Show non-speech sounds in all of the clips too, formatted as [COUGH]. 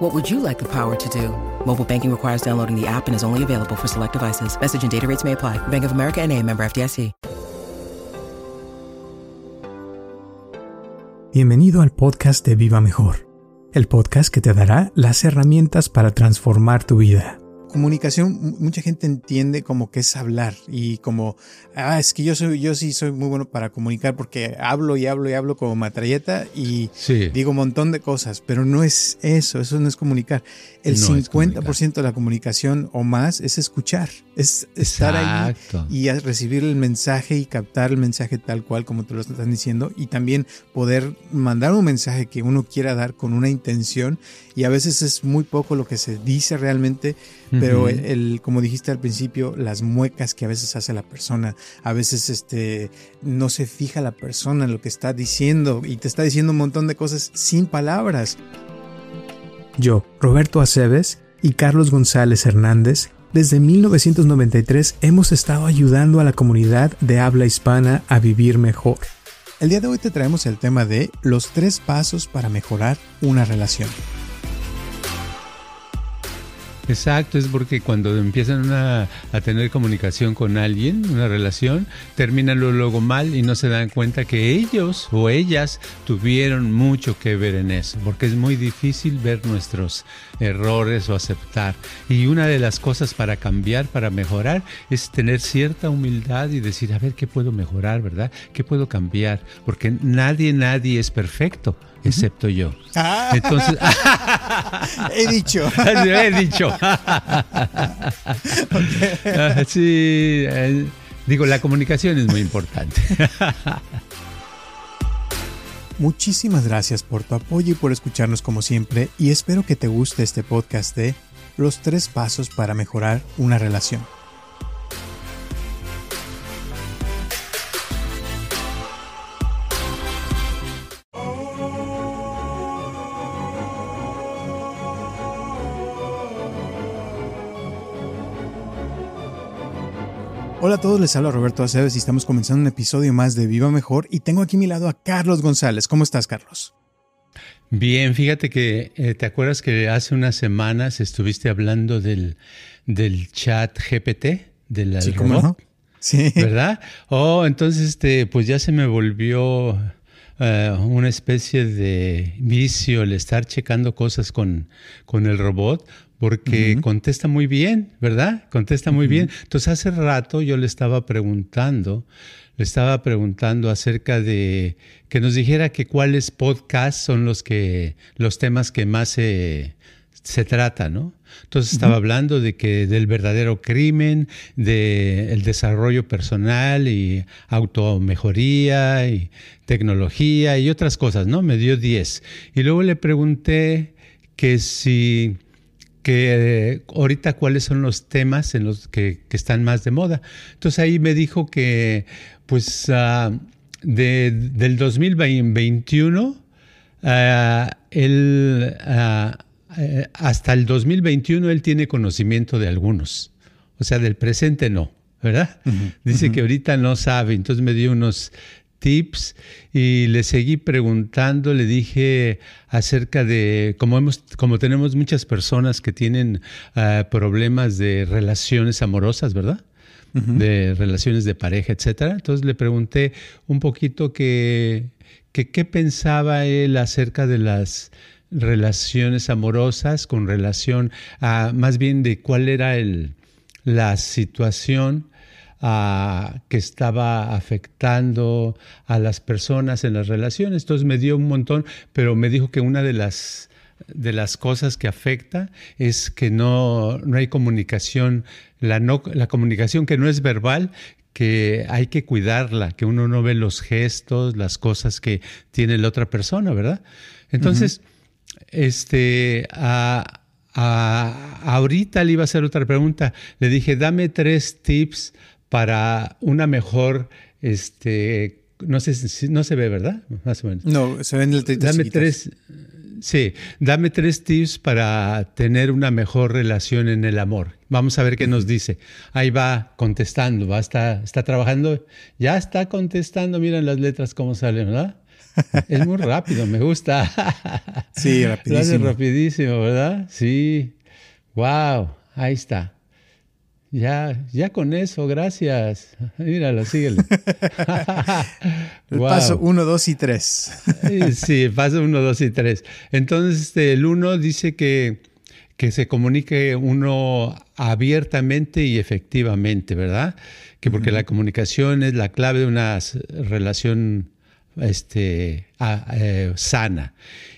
What would you like the power to do? Mobile banking requires downloading the app and is only available for select devices. Message and data rates may apply. Bank of America and a member FDIC. Bienvenido al podcast de Viva Mejor, el podcast que te dará las herramientas para transformar tu vida. Comunicación, mucha gente entiende como que es hablar y como, ah, es que yo soy, yo sí soy muy bueno para comunicar porque hablo y hablo y hablo como matralleta y digo un montón de cosas, pero no es eso, eso no es comunicar. El 50% de la comunicación o más es escuchar, es estar ahí y recibir el mensaje y captar el mensaje tal cual como te lo están diciendo y también poder mandar un mensaje que uno quiera dar con una intención y a veces es muy poco lo que se dice realmente, pero el, como dijiste al principio, las muecas que a veces hace la persona, a veces este, no se fija la persona en lo que está diciendo y te está diciendo un montón de cosas sin palabras. Yo, Roberto Aceves y Carlos González Hernández, desde 1993 hemos estado ayudando a la comunidad de habla hispana a vivir mejor. El día de hoy te traemos el tema de los tres pasos para mejorar una relación. Exacto, es porque cuando empiezan a tener comunicación con alguien, una relación, terminan luego mal y no se dan cuenta que ellos o ellas tuvieron mucho que ver en eso, porque es muy difícil ver nuestros errores o aceptar. Y una de las cosas para cambiar, para mejorar, es tener cierta humildad y decir, a ver, ¿qué puedo mejorar, verdad? ¿Qué puedo cambiar? Porque nadie, nadie es perfecto excepto yo. Ah. Entonces, [LAUGHS] [LAUGHS] he dicho. [LAUGHS] he dicho. Sí, eh, digo, la comunicación es muy importante. Muchísimas gracias por tu apoyo y por escucharnos como siempre y espero que te guste este podcast de Los tres pasos para mejorar una relación. Hola a todos, les habla Roberto Aceves y estamos comenzando un episodio más de Viva Mejor y tengo aquí a mi lado a Carlos González. ¿Cómo estás, Carlos? Bien, fíjate que eh, te acuerdas que hace unas semanas estuviste hablando del, del chat GPT, del sí, robot, Sí. ¿Verdad? Oh, entonces este, pues ya se me volvió eh, una especie de vicio el estar checando cosas con, con el robot, porque contesta muy bien, ¿verdad? Contesta muy bien. Entonces hace rato yo le estaba preguntando, le estaba preguntando acerca de que nos dijera que cuáles podcasts son los que los temas que más se, se trata, ¿no? Entonces estaba hablando de que del verdadero crimen, del desarrollo personal y automejoría y tecnología y otras cosas, ¿no? Me dio 10. Y luego le pregunté que si que ahorita cuáles son los temas en los que, están más de moda. Entonces ahí me dijo que pues uh, del 2021 ah, ah, eh, hasta el 2021 él tiene conocimiento de algunos, o sea, del presente no, ¿verdad? Dice que ahorita no sabe, entonces me dio unos tips y le seguí preguntando, le dije acerca de, como, hemos, como tenemos muchas personas que tienen ah, problemas de relaciones amorosas, ¿verdad? De relaciones de pareja, etcétera. Entonces le pregunté un poquito que, qué pensaba él acerca de las relaciones amorosas con relación a más bien de cuál era el, la situación que estaba afectando a las personas en las relaciones. Entonces me dio un montón, pero me dijo que una de las, de las cosas que afecta es que no, no hay comunicación, la, no, la comunicación que no es verbal, que hay que cuidarla, que uno no ve los gestos, las cosas que tiene la otra persona, ¿verdad? Entonces, este, ahorita le iba a hacer otra pregunta. Le dije, dame tres tips para una mejor, este, no sé si no se ve, ¿verdad? Más o menos. No, se ven el Dame tres, sí, dame tres tips para tener una mejor relación en el amor. Vamos a ver qué nos dice. Ahí va contestando, va, está, está trabajando, ya está contestando, miren las letras cómo salen, ¿verdad? [LAUGHS] Es muy rápido, me gusta. Sí, [LAUGHS] rapidísimo. rapidísimo, ¿verdad? Sí. Wow, ahí está. Ya, ya con eso, gracias. Míralo, síguele. [LAUGHS] el paso 1, 2 y 3. sí, paso 1, 2 y 3. Entonces, este, el 1 dice que, que se comunique uno abiertamente y efectivamente, ¿verdad? Que porque la comunicación es la clave de una relación este, eh, sana.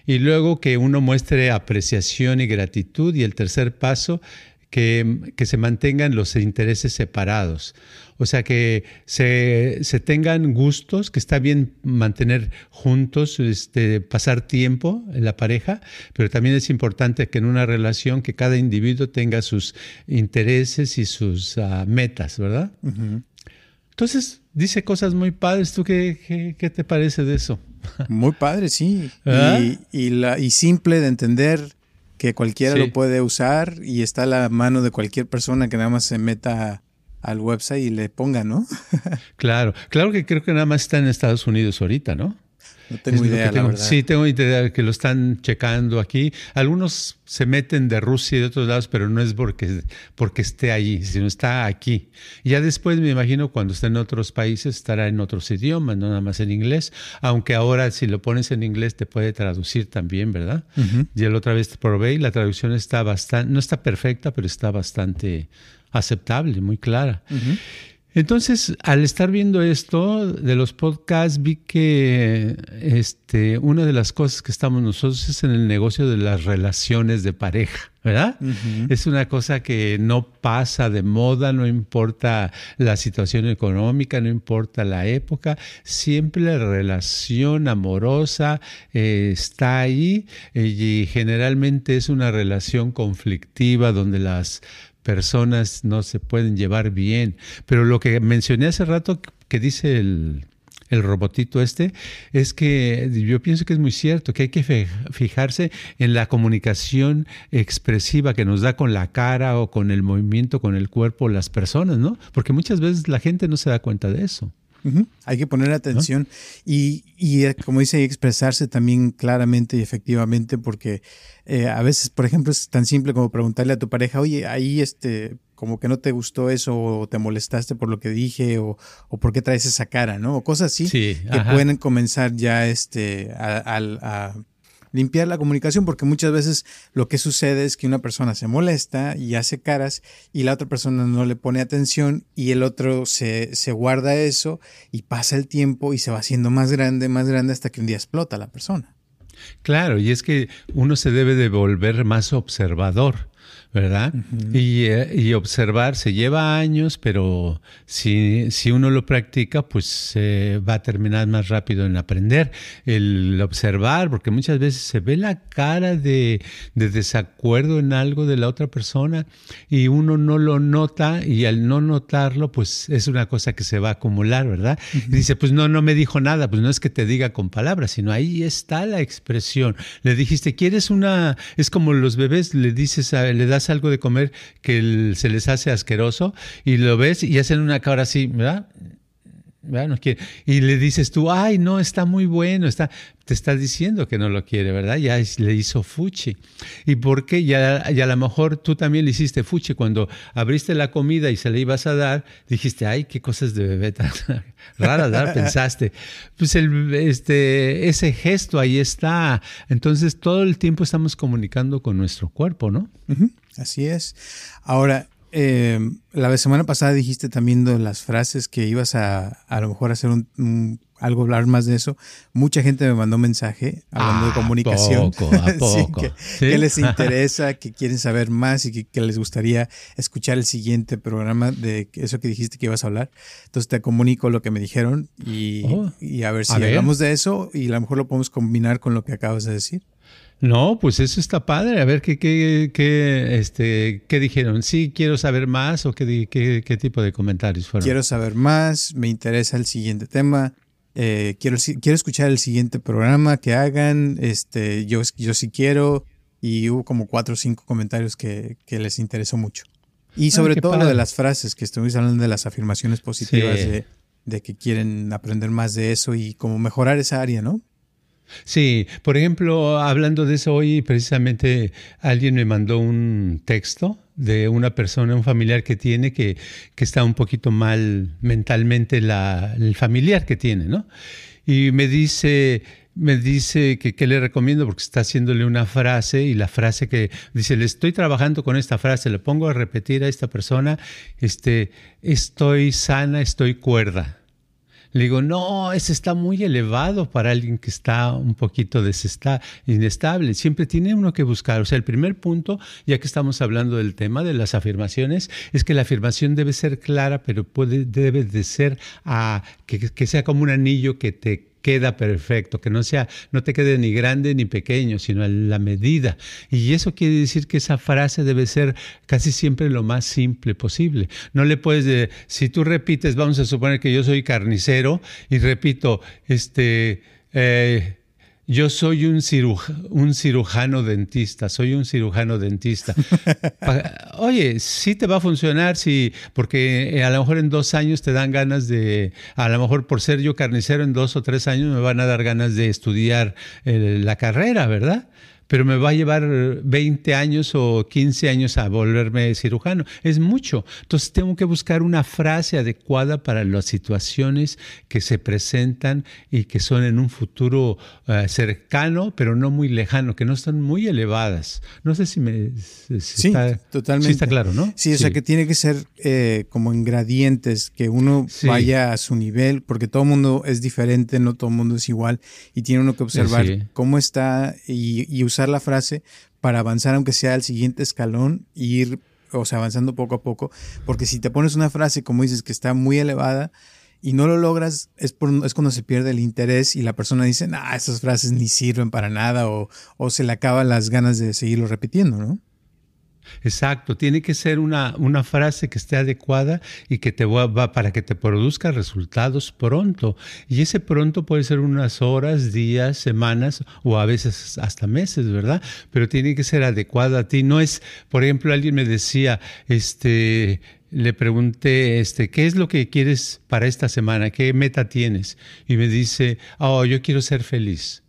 Y luego que uno muestre apreciación y gratitud. Y el tercer paso que, se mantengan los intereses separados. O sea, que se, tengan gustos, que está bien mantener juntos, este, pasar tiempo en la pareja, pero también es importante que en una relación que cada individuo tenga sus intereses y sus ah, metas, ¿verdad? Entonces, dice cosas muy padres. ¿Tú qué, qué, te parece de eso? Muy padre, sí. ¿Ah? Y, la, y simple de entender que cualquiera lo puede usar y está a la mano de cualquier persona que nada más se meta al website y le ponga, ¿no? [LAUGHS] claro, claro que creo que nada más está en Estados Unidos ahorita, ¿no? No tengo idea, la verdad. Sí, tengo idea que lo están checando aquí. Algunos se meten de Rusia y de otros lados, pero no es porque, porque esté allí, sino está aquí. Ya después me imagino cuando esté en otros países estará en otros idiomas, no nada más en inglés. Aunque ahora si lo pones en inglés te puede traducir también, ¿verdad? Y la otra vez te probé y la traducción está bastante, no está perfecta, pero está bastante aceptable, muy clara. Entonces, al estar viendo esto de los podcasts, vi que este, una de las cosas que estamos nosotros es en el negocio de las relaciones de pareja, ¿verdad? Es una cosa que no pasa de moda, no importa la situación económica, no importa la época, siempre la relación amorosa eh, está ahí eh, y generalmente es una relación conflictiva donde las personas no se pueden llevar bien. Pero lo que mencioné hace rato que dice el, robotito este, es que yo pienso que es muy cierto, que hay que fijarse en la comunicación expresiva que nos da con la cara o con el movimiento, con el cuerpo las personas, ¿no? Porque muchas veces la gente no se da cuenta de eso. Hay que poner atención y, y, eh, como dice, expresarse también claramente y efectivamente, porque eh, a veces, por ejemplo, es tan simple como preguntarle a tu pareja, oye, ahí este, como que no te gustó eso, o te molestaste por lo que dije, o, o por qué traes esa cara, ¿no? O cosas así que pueden comenzar ya este, a limpiar la comunicación, porque muchas veces lo que sucede es que una persona se molesta y hace caras y la otra persona no le pone atención y el otro se, se guarda eso y pasa el tiempo y se va haciendo más grande, más grande hasta que un día explota la persona. Claro, y es que uno se debe de volver más observador. ¿Verdad? Eh, y, observar se lleva años, pero si, si uno lo practica, pues va a terminar más rápido en aprender. El observar, porque muchas veces se ve la cara de, desacuerdo en algo de la otra persona y uno no lo nota y al no notarlo, pues es una cosa que se va a acumular, ¿verdad? Y dice, pues no, no me dijo nada, pues no es que te diga con palabras, sino ahí está la expresión. Le dijiste, ¿quieres una? Es como los bebés, le dices, le das algo de comer que se les hace asqueroso y lo ves y hacen una cara así, ¿verdad? Y le dices tú, ay, no, está muy bueno, está, te está diciendo que no lo quiere, ¿verdad? Ya le hizo fuchi. ¿Y por qué? Ya, ya a lo mejor tú también le hiciste fuchi cuando abriste la comida y se le ibas a dar, dijiste, ay, qué cosas de bebé tan [LAUGHS] raras, ¿verdad? Pensaste. Pues este, ese gesto ahí está. Entonces todo el tiempo estamos comunicando con nuestro cuerpo, ¿no? Así es. Ahora, eh, la semana pasada dijiste también de las frases que ibas a a lo mejor hacer un, algo hablar más de eso. Mucha gente me mandó mensaje hablando de comunicación. Poco, a [LAUGHS] poco. que, les [LAUGHS] interesa, que quieren saber más y que, les gustaría escuchar el siguiente programa de eso que dijiste que ibas a hablar. Entonces te comunico lo que me dijeron y, oh. a ver si hablamos de eso y a lo mejor lo podemos combinar con lo que acabas de decir. No, pues eso está padre. A ver qué, qué, qué, este, qué dijeron. Sí, quiero saber más o qué, qué, qué, tipo de comentarios fueron. Quiero saber más, me interesa el siguiente tema. Eh, quiero, quiero escuchar el siguiente programa que hagan. Este, yo, yo sí quiero. Y hubo como cuatro o cinco comentarios que, que les interesó mucho. Y ah, sobre todo lo de las frases, que estuvimos hablando de las afirmaciones positivas, de, de que quieren aprender más de eso y como mejorar esa área, ¿no? Sí, por ejemplo, hablando de eso hoy, precisamente alguien me mandó un texto de una persona, un familiar que tiene, que, que está un poquito mal mentalmente la, el familiar que tiene, ¿no? Y me dice, me dice que qué le recomiendo porque está haciéndole una frase y la frase que dice, le estoy trabajando con esta frase, le pongo a repetir a esta persona, este, estoy sana, estoy cuerda. Le digo, no, ese está muy elevado para alguien que está un poquito inestable. Siempre tiene uno que buscar. O sea, el primer punto, ya que estamos hablando del tema de las afirmaciones, es que la afirmación debe ser clara, pero puede, debe de ser a, que, que sea como un anillo que te queda perfecto, que no sea, no te quede ni grande ni pequeño, sino a la medida. Y eso quiere decir que esa frase debe ser casi siempre lo más simple posible. No le puedes, de, si tú repites, vamos a suponer que yo soy carnicero y repito, este, eh, yo soy un, un cirujano dentista, soy un cirujano dentista. [LAUGHS] Oye, sí te va a funcionar, sí, porque eh, a lo mejor en dos años te dan ganas de, a lo mejor por ser yo carnicero en dos o tres años me van a dar ganas de estudiar eh, la carrera, ¿verdad? Pero me va a llevar 20 años o 15 años a volverme cirujano. Es mucho. Entonces tengo que buscar una frase adecuada para las situaciones que se presentan y que son en un futuro eh, cercano, pero no muy lejano, que no están muy elevadas. No sé si me... sí, está, totalmente. Sí está claro, ¿no? Sí, o sea que tiene que ser eh, como ingredientes, que uno vaya a su nivel, porque todo el mundo es diferente, no todo el mundo es igual, y tiene uno que observar cómo está y, y usar la frase para avanzar, aunque sea al siguiente escalón, e ir, o sea, avanzando poco a poco. Porque si te pones una frase, como dices, que está muy elevada y no lo logras, es, es cuando se pierde el interés y la persona dice, nah, esas frases ni sirven para nada o, o se le acaban las ganas de seguirlo repitiendo, ¿no? Exacto, tiene que ser una, una, frase que esté adecuada y que te va, para que te produzca resultados pronto. Y ese pronto puede ser unas horas, días, semanas o a veces hasta meses, ¿verdad? Pero tiene que ser adecuada a ti. No es, por ejemplo, alguien me decía, este, le pregunté, este, ¿qué es lo que quieres para esta semana? ¿Qué meta tienes? Y me dice, oh, yo quiero ser feliz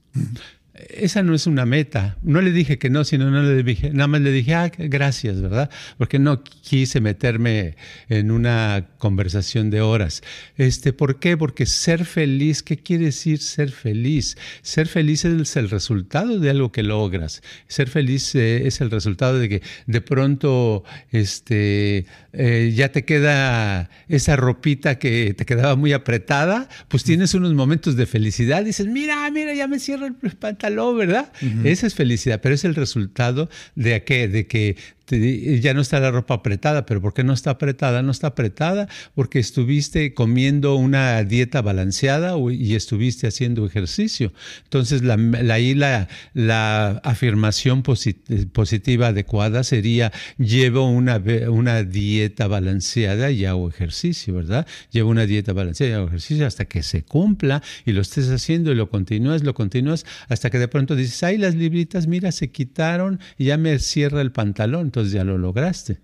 esa no es una meta. No le dije que no, sino no le dije, nada más le dije, ah, gracias, ¿verdad? Porque no quise meterme en una conversación de horas. Este, ¿Por qué? Porque ser feliz, ¿qué quiere decir ser feliz? Ser feliz es el resultado de algo que logras. Ser feliz eh, es el resultado de que de pronto este, eh, ya te queda esa ropita que te quedaba muy apretada, pues tienes unos momentos de felicidad. Dices, mira, mira, ya me cierro el pantalón ¿verdad? Esa es felicidad, pero es el resultado de, qué? de que ya no está la ropa apretada, pero ¿por qué no está apretada? No está apretada porque estuviste comiendo una dieta balanceada y estuviste haciendo ejercicio. Entonces, la, ahí la, la, afirmación positiva adecuada sería, llevo una, una dieta balanceada y hago ejercicio, ¿verdad? Llevo una dieta balanceada y hago ejercicio hasta que se cumpla y lo estés haciendo y lo continúas, lo continúas, hasta que de pronto dices, ay, las libritas, mira, se quitaron y ya me cierra el pantalón entonces ya lo lograste.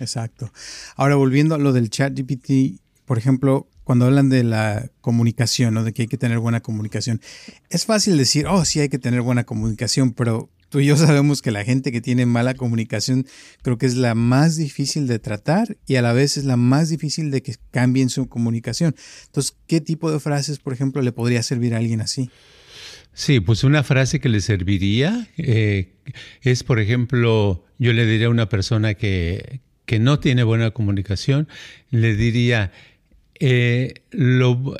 exacto. Ahora, volviendo a lo del chat GPT, por ejemplo, cuando hablan de la comunicación, ¿no? de que hay que tener buena comunicación, es fácil decir, oh, sí hay que tener buena comunicación, pero tú y yo sabemos que la gente que tiene mala comunicación creo que es la más difícil de tratar y a la vez es la más difícil de que cambien su comunicación. Entonces, ¿qué tipo de frases, por ejemplo, le podría servir a alguien así? Sí, pues una frase que le serviría eh, es, por ejemplo, yo le diría a una persona que, que no tiene buena comunicación, le diría, eh, lo,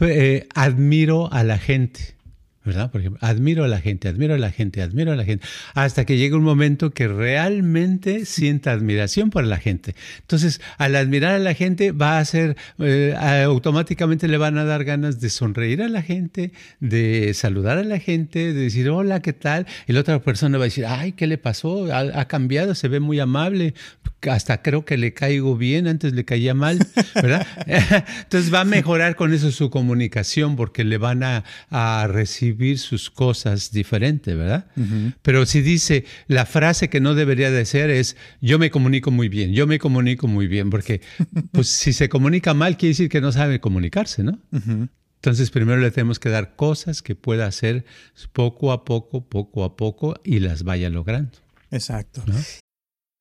eh, admiro a la gente. ¿Verdad? Por ejemplo, admiro a la gente, admiro a la gente, admiro a la gente, hasta que llega un momento que realmente sienta admiración por la gente. Entonces, al admirar a la gente, va a ser, eh, automáticamente le van a dar ganas de sonreír a la gente, de saludar a la gente, de decir, hola, ¿qué tal? Y la otra persona va a decir, ay, ¿qué le pasó? Ha, cambiado, se ve muy amable, hasta creo que le caigo bien, antes le caía mal, ¿verdad? [LAUGHS] Entonces va a mejorar con eso su comunicación porque le van a, a recibir sus cosas diferente, ¿verdad? Pero si dice, la frase que no debería de ser es, yo me comunico muy bien, yo me comunico muy bien, porque [LAUGHS] pues si se comunica mal quiere decir que no sabe comunicarse, ¿no? Entonces primero le tenemos que dar cosas que pueda hacer poco a poco, poco a poco y las vaya logrando. Exacto.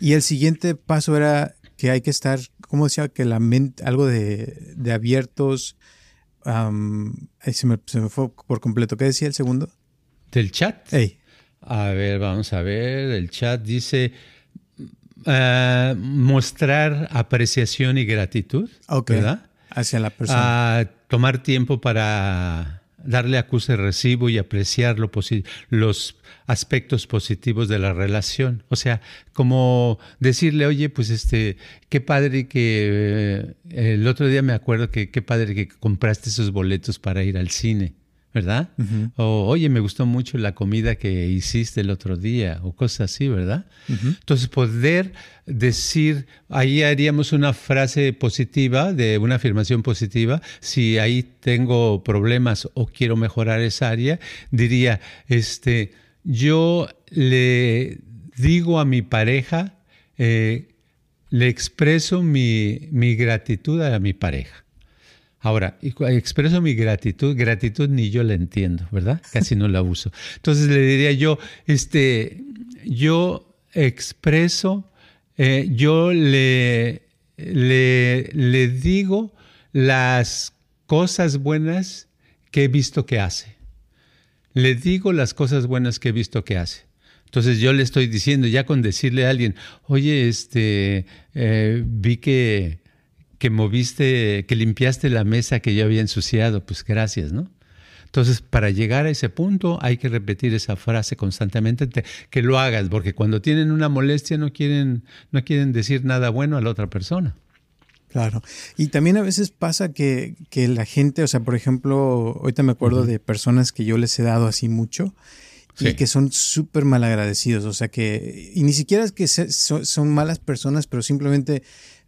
Y el siguiente paso era que hay que estar, ¿cómo decía? Que la mente, algo de, de abiertos. se, me, se, me, fue por completo. ¿Qué decía el segundo? ¿Del chat? A ver, vamos a ver. El chat dice ah, mostrar apreciación y gratitud. ¿Verdad? Hacia la persona. Uh, tomar tiempo para darle acuse recibo y apreciar lo los aspectos positivos de la relación. O sea, como decirle, oye, pues este, qué padre que eh, el otro día me acuerdo que qué padre que compraste esos boletos para ir al cine. ¿Verdad? O, oye, me gustó mucho la comida que hiciste el otro día, o cosas así, ¿verdad? Entonces, poder decir, ahí haríamos una frase positiva, de una afirmación positiva, si ahí tengo problemas o quiero mejorar esa área, diría, este, yo le digo a mi pareja, eh, le expreso mi, mi gratitud a mi pareja. Ahora, expreso mi gratitud, gratitud ni yo la entiendo, ¿verdad? Casi no la uso. Entonces le diría yo, este, yo expreso, eh, yo le, le, le digo las cosas buenas que he visto que hace. Le digo las cosas buenas que he visto que hace. Entonces yo le estoy diciendo, ya con decirle a alguien, oye, este, eh, vi que que moviste, que limpiaste la mesa que yo había ensuciado, pues gracias, ¿no? Entonces, para llegar a ese punto hay que repetir esa frase constantemente, que lo hagas, porque cuando tienen una molestia no quieren, no quieren decir nada bueno a la otra persona. Claro. Y también a veces pasa que, que la gente, o sea, por ejemplo, ahorita me acuerdo de personas que yo les he dado así mucho y que son súper malagradecidos, o sea que, y ni siquiera es que son malas personas, pero simplemente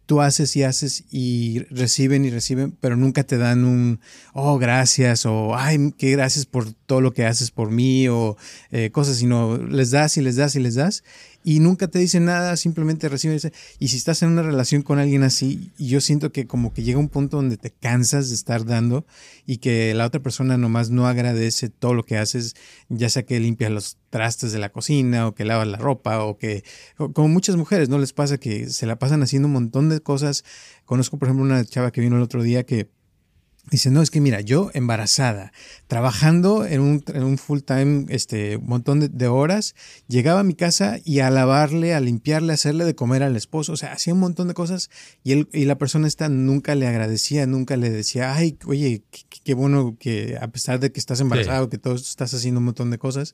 tú haces y haces y reciben y reciben, pero nunca te dan un, oh, gracias, o, ay, qué gracias por todo lo que haces por mí, o eh, cosas, sino les das y les das y les das y nunca te dicen nada, simplemente reciben. Y si estás en una relación con alguien así, yo siento que como que llega un punto donde te cansas de estar dando y que la otra persona nomás no agradece todo lo que haces, ya sea que limpias los trastes de la cocina o que lavas la ropa o que, como muchas mujeres, ¿no les pasa que se la pasan haciendo un montón de cosas? Conozco, por ejemplo, una chava que vino el otro día que Dice, no, es que mira, yo embarazada, trabajando en un, en un full time, este, montón de, horas, llegaba a mi casa y a lavarle, a limpiarle, a hacerle de comer al esposo, o sea, hacía un montón de cosas y, él, y la persona esta nunca le agradecía, nunca le decía, ay, oye, qué, bueno que a pesar de que estás embarazado, que todo estás haciendo un montón de cosas,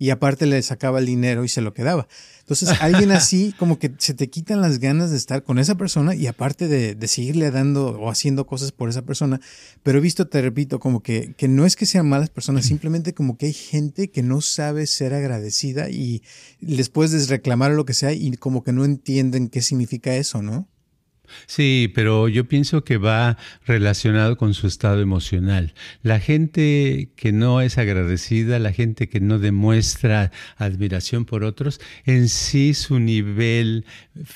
y aparte le sacaba el dinero y se lo quedaba. Entonces, alguien [LAUGHS] así, como que se te quitan las ganas de estar con esa persona y aparte de, de, seguirle dando o haciendo cosas por esa persona. Pero he visto, te repito, como que, que no es que sean malas personas, simplemente como que hay gente que no sabe ser agradecida y les puedes reclamar lo que sea y como que no entienden qué significa eso, ¿no? Sí, pero yo pienso que va relacionado con su estado emocional. La gente que no es agradecida, la gente que no demuestra admiración por otros, en sí su nivel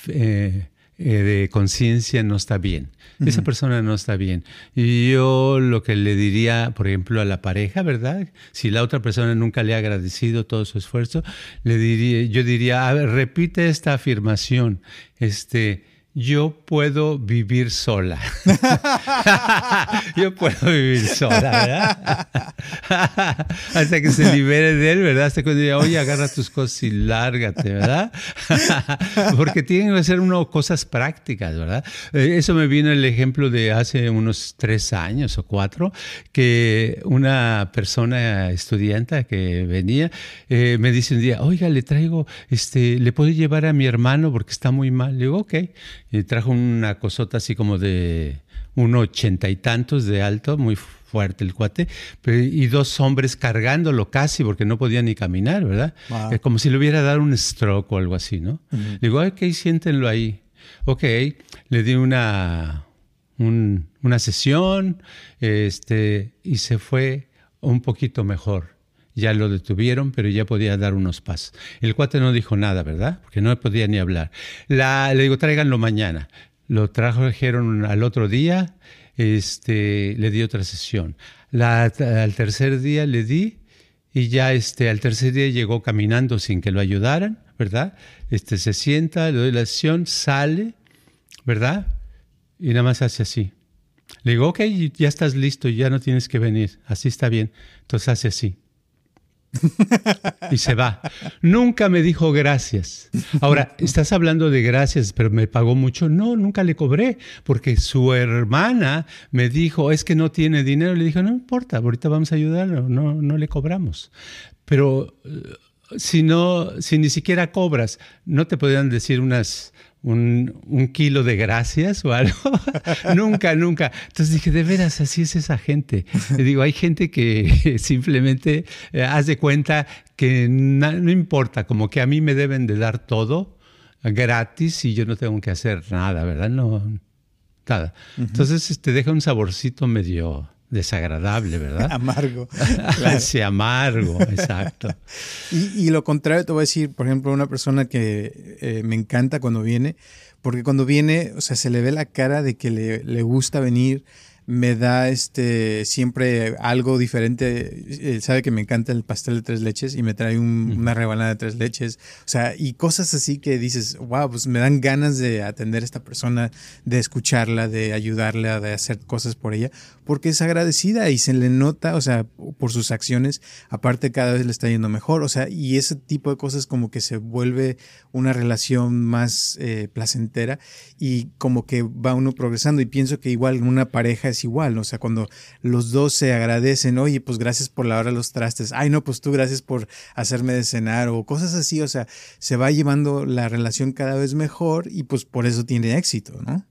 eh, eh, de conciencia no está bien. Esa persona no está bien. Y yo lo que le diría, por ejemplo, a la pareja, ¿verdad? Si la otra persona nunca le ha agradecido todo su esfuerzo, le diría, yo diría, a ver, repite esta afirmación. Este, yo puedo vivir sola. [LAUGHS] yo puedo vivir sola, ¿verdad? Hasta que se libere de él, ¿verdad? Hasta cuando diga, oye, agarra tus cosas y lárgate, ¿verdad? [LAUGHS] Porque tienen que ser uno cosas prácticas, ¿verdad? Eh, eso me vino el ejemplo de hace unos tres años o cuatro, que una persona estudiante que venía eh, me dice un día, oiga, le traigo, este, ¿le puedo llevar a mi hermano porque está muy mal? Le digo, ok y trajo una cosota así como de un ochenta y tantos de alto, muy fuerte el cuate, y dos hombres cargándolo casi porque no podía ni caminar, ¿verdad? como si le hubiera dado un stroke o algo así, ¿no? Le digo, ok, siéntenlo ahí. Ok, le di una, una sesión este, y se fue un poquito mejor. Ya lo detuvieron, pero ya podía dar unos pasos. El cuate no dijo nada, ¿verdad? Porque no podía ni hablar. La, le digo, tráiganlo mañana. Lo trajeron al otro día, este, le di otra sesión. Al tercer día le di y ya este, al tercer día llegó caminando sin que lo ayudaran, ¿verdad? Este, se sienta, le doy la sesión, sale, ¿verdad? Y nada más hace así. Le digo, ok, ya estás listo, ya no tienes que venir, así está bien. Entonces hace así. Y se va. Nunca me dijo gracias. Ahora, estás hablando de gracias, pero me pagó mucho. No, nunca le cobré, porque su hermana me dijo, es que no tiene dinero. Le dije, no importa, ahorita vamos a ayudarlo, no, no le cobramos. Pero eh, si no, si ni siquiera cobras, no te podrían decir unas un, kilo de gracias o algo. [LAUGHS] nunca, nunca. Entonces dije, de veras, así es esa gente. Digo, hay gente que [LAUGHS] simplemente eh, hace cuenta que no importa, como que a mí me deben de dar todo gratis y yo no tengo que hacer nada, ¿verdad? No, nada. Entonces te este, deja un saborcito medio desagradable, ¿verdad? [LAUGHS] amargo. [LAUGHS] Sí, amargo, exacto. [LAUGHS] y, lo contrario te voy a decir, por ejemplo, una persona que eh, me encanta cuando viene, porque cuando viene, o sea, se le ve la cara de que le, le gusta venir, me da este siempre algo diferente. Él sabe que me encanta el pastel de tres leches y me trae una rebanada de tres leches. O sea, y cosas así que dices, wow, pues me dan ganas de atender a esta persona, de escucharla, de ayudarla, de hacer cosas por ella, porque es agradecida y se le nota, o sea, por sus acciones, aparte cada vez le está yendo mejor. O sea, y ese tipo de cosas como que se vuelve una relación más eh, placentera y como que va uno progresando. Y pienso que igual una pareja igual, o sea, cuando los dos se agradecen, oye, pues gracias por lavar los trastes, ay, no, pues tú gracias por hacerme de cenar o cosas así, o sea, se va llevando la relación cada vez mejor y pues por eso tiene éxito, ¿no?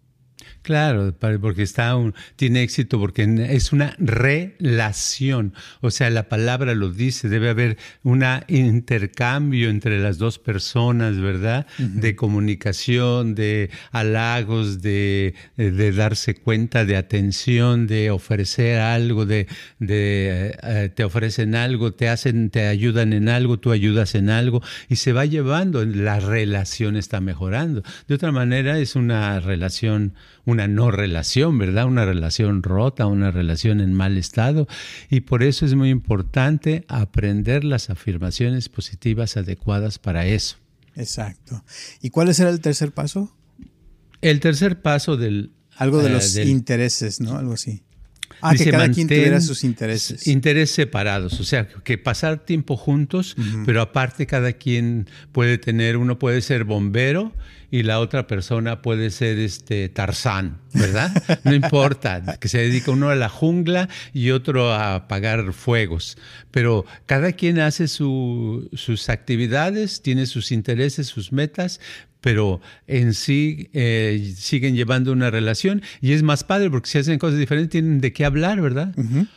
Claro, porque está un, tiene éxito porque es una relación. O sea, la palabra lo dice, debe haber un intercambio entre las dos personas, ¿verdad? De comunicación, de halagos, de, de, darse cuenta, de atención, de ofrecer algo, de, de eh, te ofrecen algo, te hacen, te ayudan en algo, tú ayudas en algo, y se va llevando, la relación está mejorando. De otra manera, es una relación una no relación, ¿verdad? Una relación rota, una relación en mal estado. Y por eso es muy importante aprender las afirmaciones positivas adecuadas para eso. Exacto. ¿Y cuál será el tercer paso? El tercer paso del... Algo de eh, los intereses, ¿no? Algo así. Ah, que cada quien tuviera sus intereses. Intereses separados, o sea, que pasar tiempo juntos, pero aparte cada quien puede tener, uno puede ser bombero y la otra persona puede ser este Tarzán, ¿verdad? No importa, que se dedica uno a la jungla y otro a apagar fuegos, pero cada quien hace sus actividades, tiene sus intereses, sus metas, pero en sí eh, siguen llevando una relación y es más padre porque si hacen cosas diferentes tienen de qué hablar, ¿verdad?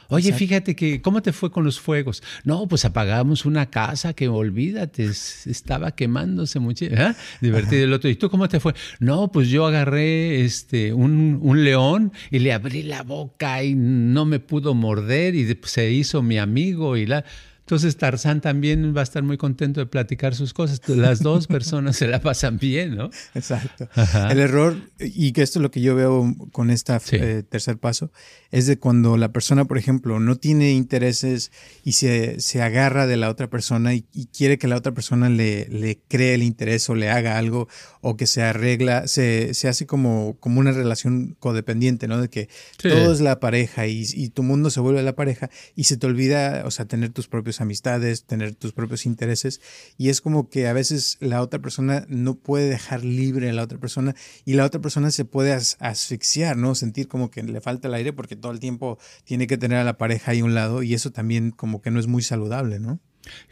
Oye, fíjate que, ¿cómo te fue con los fuegos? No, pues apagamos una casa que olvídate, estaba quemándose mucho. ¿eh? Divertido el otro. ¿Y tú cómo te fue? No, pues yo agarré este, un, un, león y le abrí la boca y no me pudo morder y se hizo mi amigo y la Entonces Tarzán también va a estar muy contento de platicar sus cosas. Las dos [LAUGHS] personas se la pasan bien, ¿no? Exacto. El error, y que esto es lo que yo veo con este tercer paso, es de cuando la persona, por ejemplo, no tiene intereses y se, se agarra de la otra persona y, quiere que la otra persona le, le, cree el interés o le haga algo o que se arregla, se, se hace como, como una relación codependiente, ¿no? De que todo es la pareja y, y tu mundo se vuelve la pareja y se te olvida, o sea, tener tus propios amistades, tener tus propios intereses y es como que a veces la otra persona no puede dejar libre a la otra persona y la otra persona se puede asfixiar, ¿no? Sentir como que le falta el aire porque todo el tiempo tiene que tener a la pareja ahí a un lado y eso también como que no es muy saludable, ¿no?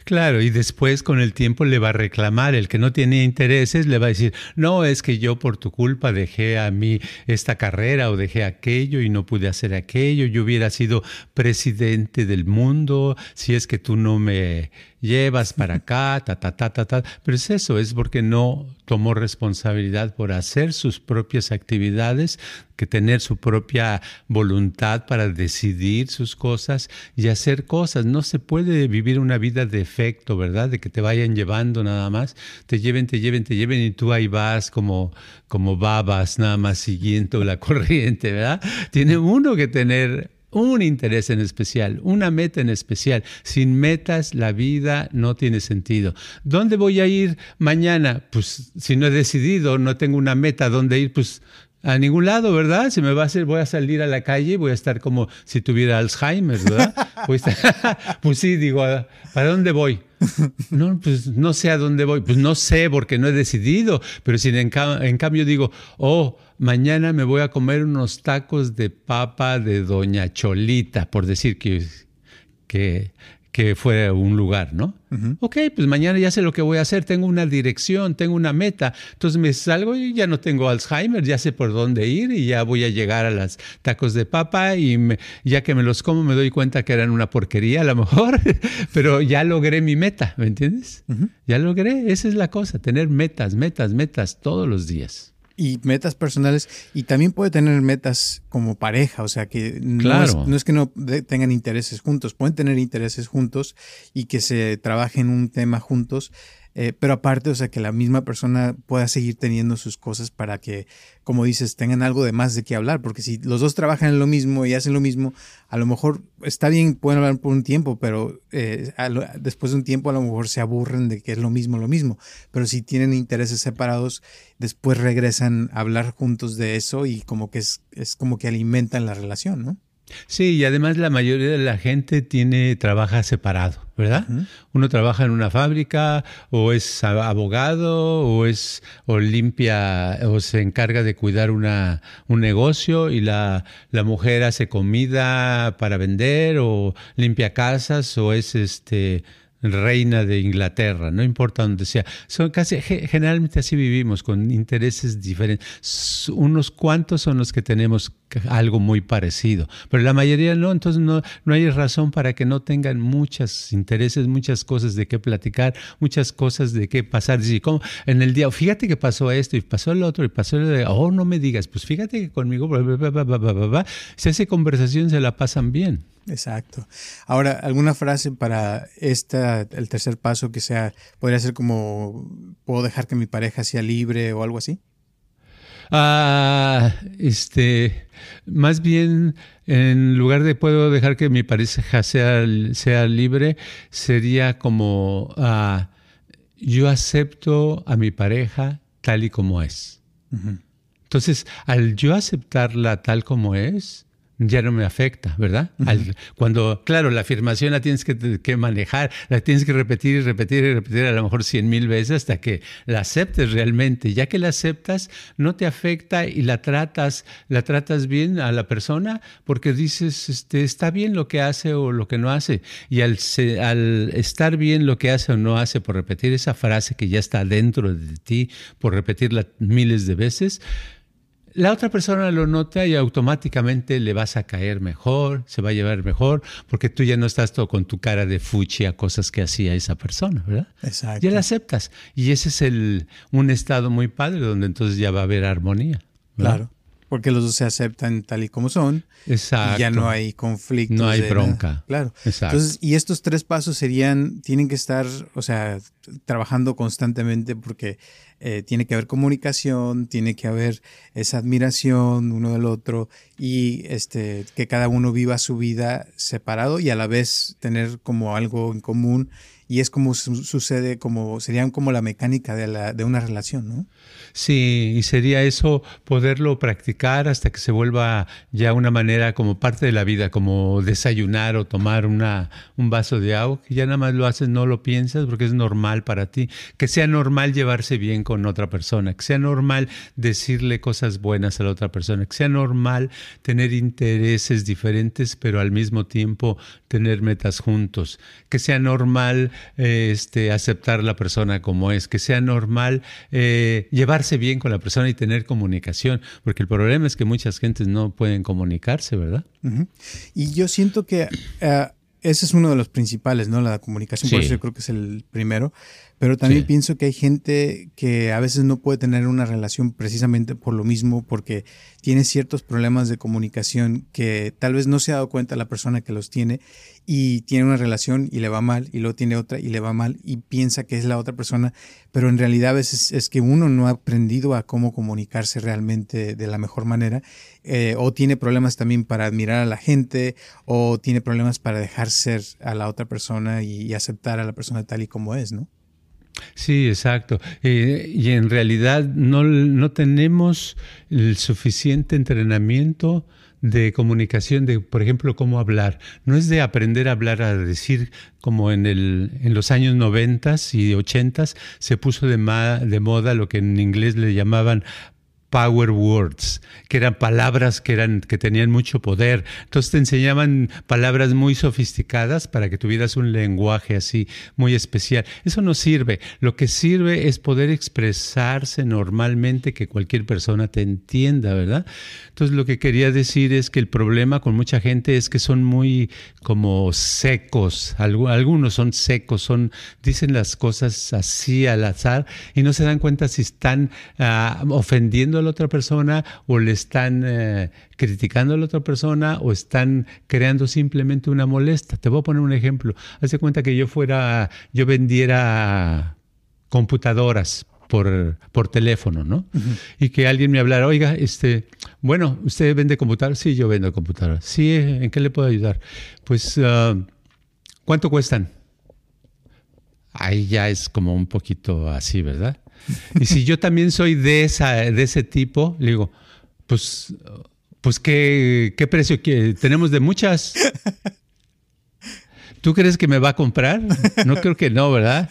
Claro, y después con el tiempo le va a reclamar, el que no tiene intereses le va a decir, no, es que yo por tu culpa dejé a mí esta carrera o dejé aquello y no pude hacer aquello, yo hubiera sido presidente del mundo si es que tú no me llevas para [LAUGHS] acá, ta, ta, ta, ta, ta. Pero es eso, es porque no tomó responsabilidad por hacer sus propias actividades, que tener su propia voluntad para decidir sus cosas y hacer cosas. No se puede vivir una vida de efecto, ¿verdad? De que te vayan llevando nada más, te lleven, te lleven, te lleven y tú ahí vas como, como babas nada más siguiendo la [LAUGHS] corriente, ¿verdad? Tiene uno que tener un interés en especial, una meta en especial. Sin metas la vida no tiene sentido. ¿Dónde voy a ir mañana? Pues si no he decidido, no tengo una meta dónde ir, pues a ningún lado, ¿verdad? Si me va a hacer, voy a salir a la calle, voy a estar como si tuviera Alzheimer, ¿verdad? [LAUGHS] pues, [LAUGHS] pues sí, digo, ¿para dónde voy? [LAUGHS] No, pues no sé a dónde voy. Pues no sé porque no he decidido, pero si en, en cambio digo, oh, mañana me voy a comer unos tacos de papa de Doña Cholita, por decir que, que, que fue un lugar, ¿no? Ok, pues mañana ya sé lo que voy a hacer, tengo una dirección, tengo una meta, entonces me salgo y ya no tengo Alzheimer, ya sé por dónde ir y ya voy a llegar a los tacos de papa y ya que me los como me doy cuenta que eran una porquería a lo mejor, [LAUGHS] pero ya logré mi meta, ¿me entiendes? Ya logré, esa es la cosa, tener metas, metas, metas todos los días y metas personales y también puede tener metas como pareja, o sea que no, es, no es, que no tengan intereses juntos, pueden tener intereses juntos y que se trabajen un tema juntos, eh, pero aparte, o sea, que la misma persona pueda seguir teniendo sus cosas para que, como dices, tengan algo de más de qué hablar, porque si los dos trabajan en lo mismo y hacen lo mismo, a lo mejor está bien, pueden hablar por un tiempo, pero eh, después de un tiempo a lo mejor se aburren de que es lo mismo, lo mismo. Pero si tienen intereses separados, después regresan a hablar juntos de eso y como que es, es como que alimentan la relación, ¿no? Sí, y además la mayoría de la gente tiene trabaja separado, ¿verdad? Uno trabaja en una fábrica o es abogado o es o limpia o se encarga de cuidar una, un negocio y la, la mujer hace comida para vender o limpia casas o es este reina de Inglaterra, no importa dónde sea. Son casi, generalmente así vivimos, con intereses diferentes. Unos cuantos son los que tenemos algo muy parecido, pero la mayoría no, entonces no, no hay razón para que no tengan muchos intereses, muchas cosas de qué platicar, muchas cosas de qué pasar. Decir, como en el día, fíjate que pasó esto y pasó el otro y pasó el otro, oh, no me digas, pues fíjate que conmigo, si hace conversación se la pasan bien. Exacto. Ahora, ¿alguna frase para esta, el tercer paso que sea, podría ser como, ¿puedo dejar que mi pareja sea libre o algo así? Ah, este, más bien, en lugar de puedo dejar que mi pareja sea, sea libre, sería como, ah, yo acepto a mi pareja tal y como es. Entonces, al yo aceptarla tal como es, ya no me afecta, ¿verdad? cuando, claro, la afirmación la tienes que, manejar, la tienes que repetir y repetir y repetir a lo mejor cien mil veces hasta que la aceptes realmente. Ya que la aceptas, no te afecta y la tratas, la tratas bien a la persona porque dices, este, está bien lo que hace o lo que no hace. Y al, al estar bien lo que hace o no hace por repetir esa frase que ya está dentro de ti, por repetirla miles de veces, la otra persona lo nota y automáticamente le vas a caer mejor, se va a llevar mejor, porque tú ya no estás todo con tu cara de fuchi a cosas que hacía esa persona, ¿verdad? Exacto. Ya la aceptas. Y ese es el, un estado muy padre donde entonces ya va a haber armonía. Claro. Porque los dos se aceptan tal y como son. Exacto. Y ya no hay conflicto. No hay bronca. Claro. Exacto. Entonces, y estos tres pasos serían, tienen que estar, o sea, trabajando constantemente porque eh, tiene que haber comunicación, tiene que haber esa admiración uno del otro y este, que cada uno viva su vida separado y a la vez tener como algo en común y es como sucede, como serían como la mecánica de, la, de una relación, ¿no? Sí, y sería eso poderlo practicar hasta que se vuelva ya una manera como parte de la vida, como desayunar o tomar una, un vaso de agua, que ya nada más lo haces, no lo piensas porque es normal para ti, que sea normal llevarse bien con otra persona, que sea normal decirle cosas buenas a la otra persona, que sea normal tener intereses diferentes, pero al mismo tiempo tener metas juntos, que sea normal este, aceptar la persona como es, que sea normal eh, llevarse bien con la persona y tener comunicación, porque el problema es que muchas gentes no pueden comunicarse, ¿verdad? Y yo siento que eh, ese es uno de los principales, ¿no? La comunicación, por eso yo creo que es el primero. Pero también pienso que hay gente que a veces no puede tener una relación precisamente por lo mismo, porque tiene ciertos problemas de comunicación que tal vez no se ha dado cuenta la persona que los tiene y tiene una relación y le va mal y luego tiene otra y le va mal y piensa que es la otra persona, pero en realidad a veces es que uno no ha aprendido a cómo comunicarse realmente de la mejor manera eh, o tiene problemas también para admirar a la gente o tiene problemas para dejar ser a la otra persona y aceptar a la persona tal y como es, ¿no? Sí, exacto. Eh, y en realidad no, no tenemos el suficiente entrenamiento de comunicación, de, por ejemplo, cómo hablar. No es de aprender a hablar, a decir como en, el, en los años noventas y ochentas se puso de, de moda lo que en inglés le llamaban power words, que eran palabras que, eran, que tenían mucho poder. Entonces te enseñaban palabras muy sofisticadas para que tuvieras un lenguaje así muy especial. Eso no sirve. Lo que sirve es poder expresarse normalmente, que cualquier persona te entienda, ¿verdad? Entonces lo que quería decir es que el problema con mucha gente es que son muy como secos. Algunos son secos, son, dicen las cosas así al azar y no se dan cuenta si están uh, ofendiendo la otra persona o le están eh, criticando a la otra persona o están creando simplemente una molesta. Te voy a poner un ejemplo. Hace cuenta que yo fuera, yo vendiera computadoras por, por teléfono, ¿no? Y que alguien me hablara, oiga, este, bueno, ¿usted vende computadoras? Sí, yo vendo computadoras. Sí, ¿en qué le puedo ayudar? Pues, ah, ¿cuánto cuestan? Ahí ya es como un poquito así, ¿verdad? Y si yo también soy de, esa, de ese tipo, le digo, pues, pues ¿qué, qué precio que tenemos de muchas? ¿Tú crees que me va a comprar? No creo que no, ¿verdad?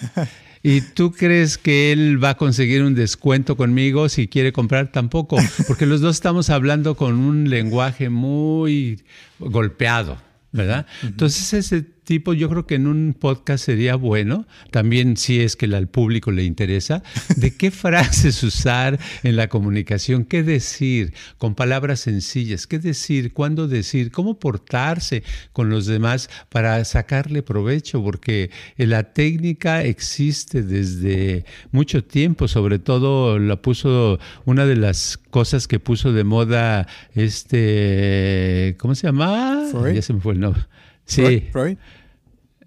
¿Y tú crees que él va a conseguir un descuento conmigo si quiere comprar? Tampoco, porque los dos estamos hablando con un lenguaje muy golpeado, ¿verdad? Entonces ese tipo, yo creo que en un podcast sería bueno, también si es que al público le interesa, de qué [LAUGHS] frases usar en la comunicación, qué decir con palabras sencillas, qué decir, cuándo decir, cómo portarse con los demás para sacarle provecho, porque la técnica existe desde mucho tiempo, sobre todo la puso una de las cosas que puso de moda este, ¿cómo se llama? Ya se me fue el nombre. Sí. Freud.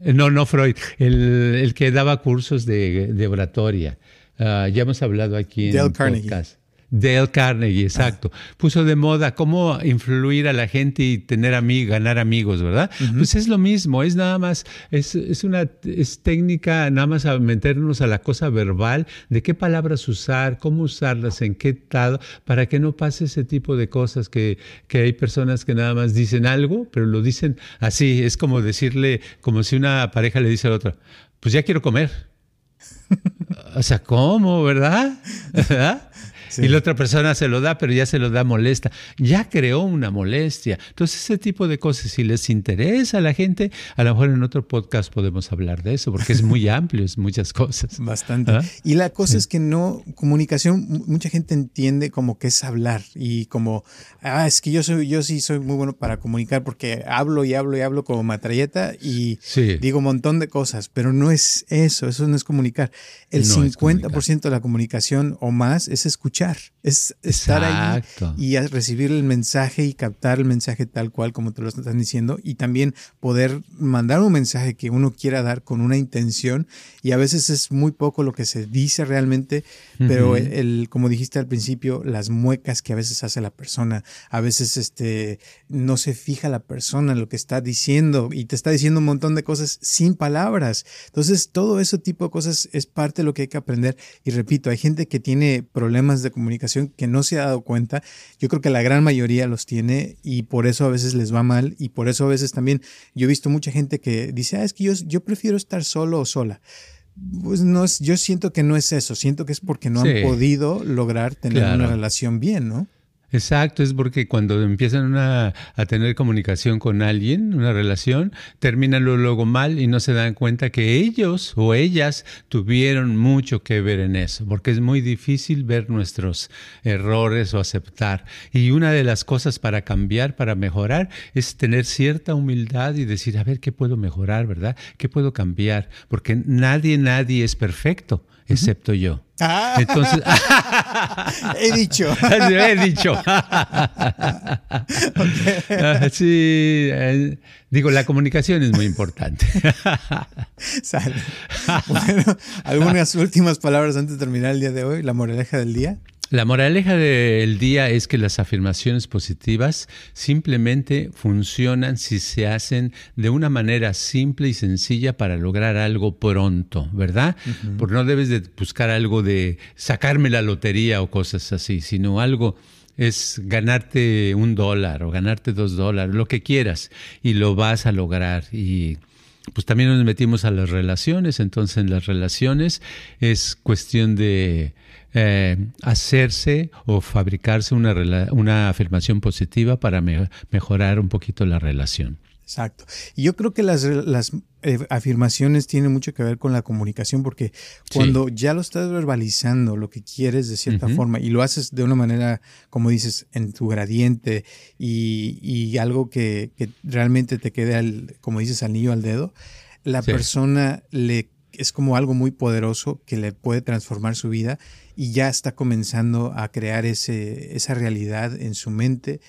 Eh, no, no Freud, el, que daba cursos de, oratoria. Ah, ya hemos hablado aquí en el podcast. Dale Carnegie, exacto. Puso de moda cómo influir a la gente y tener amigos, ganar amigos, ¿verdad? Pues es lo mismo, es nada más, es, una es técnica nada más a meternos a la cosa verbal, de qué palabras usar, cómo usarlas, en qué estado, para que no pase ese tipo de cosas que, que hay personas que nada más dicen algo, pero lo dicen así, es como decirle, como si una pareja le dice a la otra, pues ya quiero comer. [LAUGHS] o sea, ¿cómo, verdad? [LAUGHS] ¿verdad? Y la otra persona se lo da, pero ya se lo da molesta. Ya creó una molestia. Entonces, ese tipo de cosas, si les interesa a la gente, a lo mejor en otro podcast podemos hablar de eso, porque es muy [LAUGHS] amplio, es muchas cosas. Bastante. ¿Ah? Y la cosa es que no, comunicación, mucha gente entiende como que es hablar y como, ah, es que yo soy, yo sí soy muy bueno para comunicar porque hablo y hablo y hablo como matralleta y digo un montón de cosas, pero no es eso, eso no es comunicar. El 50% de la comunicación o más es escuchar cambiar. Es estar ahí y recibir el mensaje y captar el mensaje tal cual como te lo están diciendo y también poder mandar un mensaje que uno quiera dar con una intención. Y a veces es muy poco lo que se dice realmente, pero el, como dijiste al principio, las muecas que a veces hace la persona, a veces este no se fija la persona en lo que está diciendo y te está diciendo un montón de cosas sin palabras. Entonces, todo ese tipo de cosas es parte de lo que hay que aprender. Y repito, hay gente que tiene problemas de comunicación que no se ha dado cuenta. Yo creo que la gran mayoría los tiene y por eso a veces les va mal y por eso a veces también yo he visto mucha gente que dice, ah, es que yo, yo prefiero estar solo o sola. Pues no es, yo siento que no es eso, siento que es porque no han podido lograr tener una relación bien, ¿no? Exacto, es porque cuando empiezan a tener comunicación con alguien, una relación, terminan luego mal y no se dan cuenta que ellos o ellas tuvieron mucho que ver en eso, porque es muy difícil ver nuestros errores o aceptar. Y una de las cosas para cambiar, para mejorar, es tener cierta humildad y decir, a ver, ¿qué puedo mejorar, verdad? ¿Qué puedo cambiar? Porque nadie, nadie es perfecto excepto yo. Ah. Entonces, [LAUGHS] he dicho. [LAUGHS] he dicho. [LAUGHS] Sí, eh, digo, la comunicación es muy importante. Bueno, algunas últimas palabras antes de terminar el día de hoy, la moraleja del día. La moraleja del día es que las afirmaciones positivas simplemente funcionan si se hacen de una manera simple y sencilla para lograr algo pronto, ¿verdad? Porque no debes de buscar algo de sacarme la lotería o cosas así, sino algo es ganarte un dólar o ganarte dos dólares, lo que quieras, y lo vas a lograr. Y pues también nos metimos a las relaciones, entonces en las relaciones es cuestión de eh, hacerse o fabricarse una, una afirmación positiva para mejorar un poquito la relación. Exacto. Y yo creo que las, las eh, afirmaciones tienen mucho que ver con la comunicación porque cuando ya lo estás verbalizando, lo que quieres de cierta forma, y lo haces de una manera, como dices, en tu gradiente y, y algo que, que, realmente te quede, al, como dices, anillo al dedo, la persona le es como algo muy poderoso que le puede transformar su vida y ya está comenzando a crear ese, esa realidad en su mente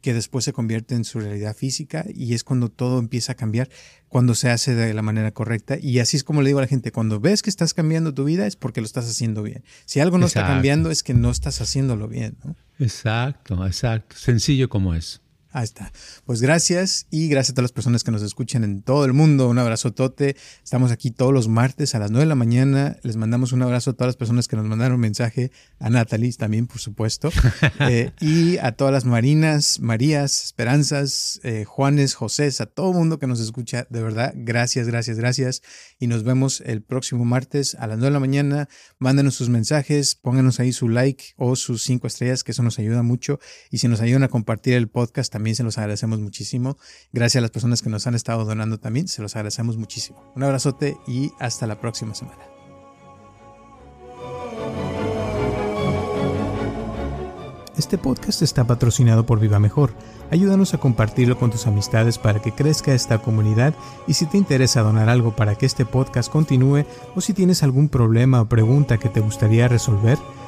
que después se convierte en su realidad física y es cuando todo empieza a cambiar, cuando se hace de la manera correcta. Y así es como le digo a la gente, cuando ves que estás cambiando tu vida es porque lo estás haciendo bien. Si algo no está cambiando es que no estás haciéndolo bien. Exacto, exacto. Sencillo como es. Ahí está. Pues gracias y gracias a todas las personas que nos escuchan en todo el mundo. Un abrazo tote. Estamos aquí todos los martes a las 9 de la mañana. Les mandamos un abrazo a todas las personas que nos mandaron un mensaje. A Natalie también, por supuesto. [LAUGHS] Eh, y a todas las Marinas, Marías, Esperanzas, eh, Juanes, José, a todo el mundo que nos escucha. De verdad, gracias, gracias, gracias. Y nos vemos el próximo martes a las 9 de la mañana. Mándenos sus mensajes, pónganos ahí su like o sus cinco estrellas, que eso nos ayuda mucho. Y si nos ayudan a compartir el podcast, también se los agradecemos muchísimo. Gracias a las personas que nos han estado donando también, se los agradecemos muchísimo. Un abrazote y hasta la próxima semana. Este podcast está patrocinado por Viva Mejor. Ayúdanos a compartirlo con tus amistades para que crezca esta comunidad y si te interesa donar algo para que este podcast continúe o si tienes algún problema o pregunta que te gustaría resolver,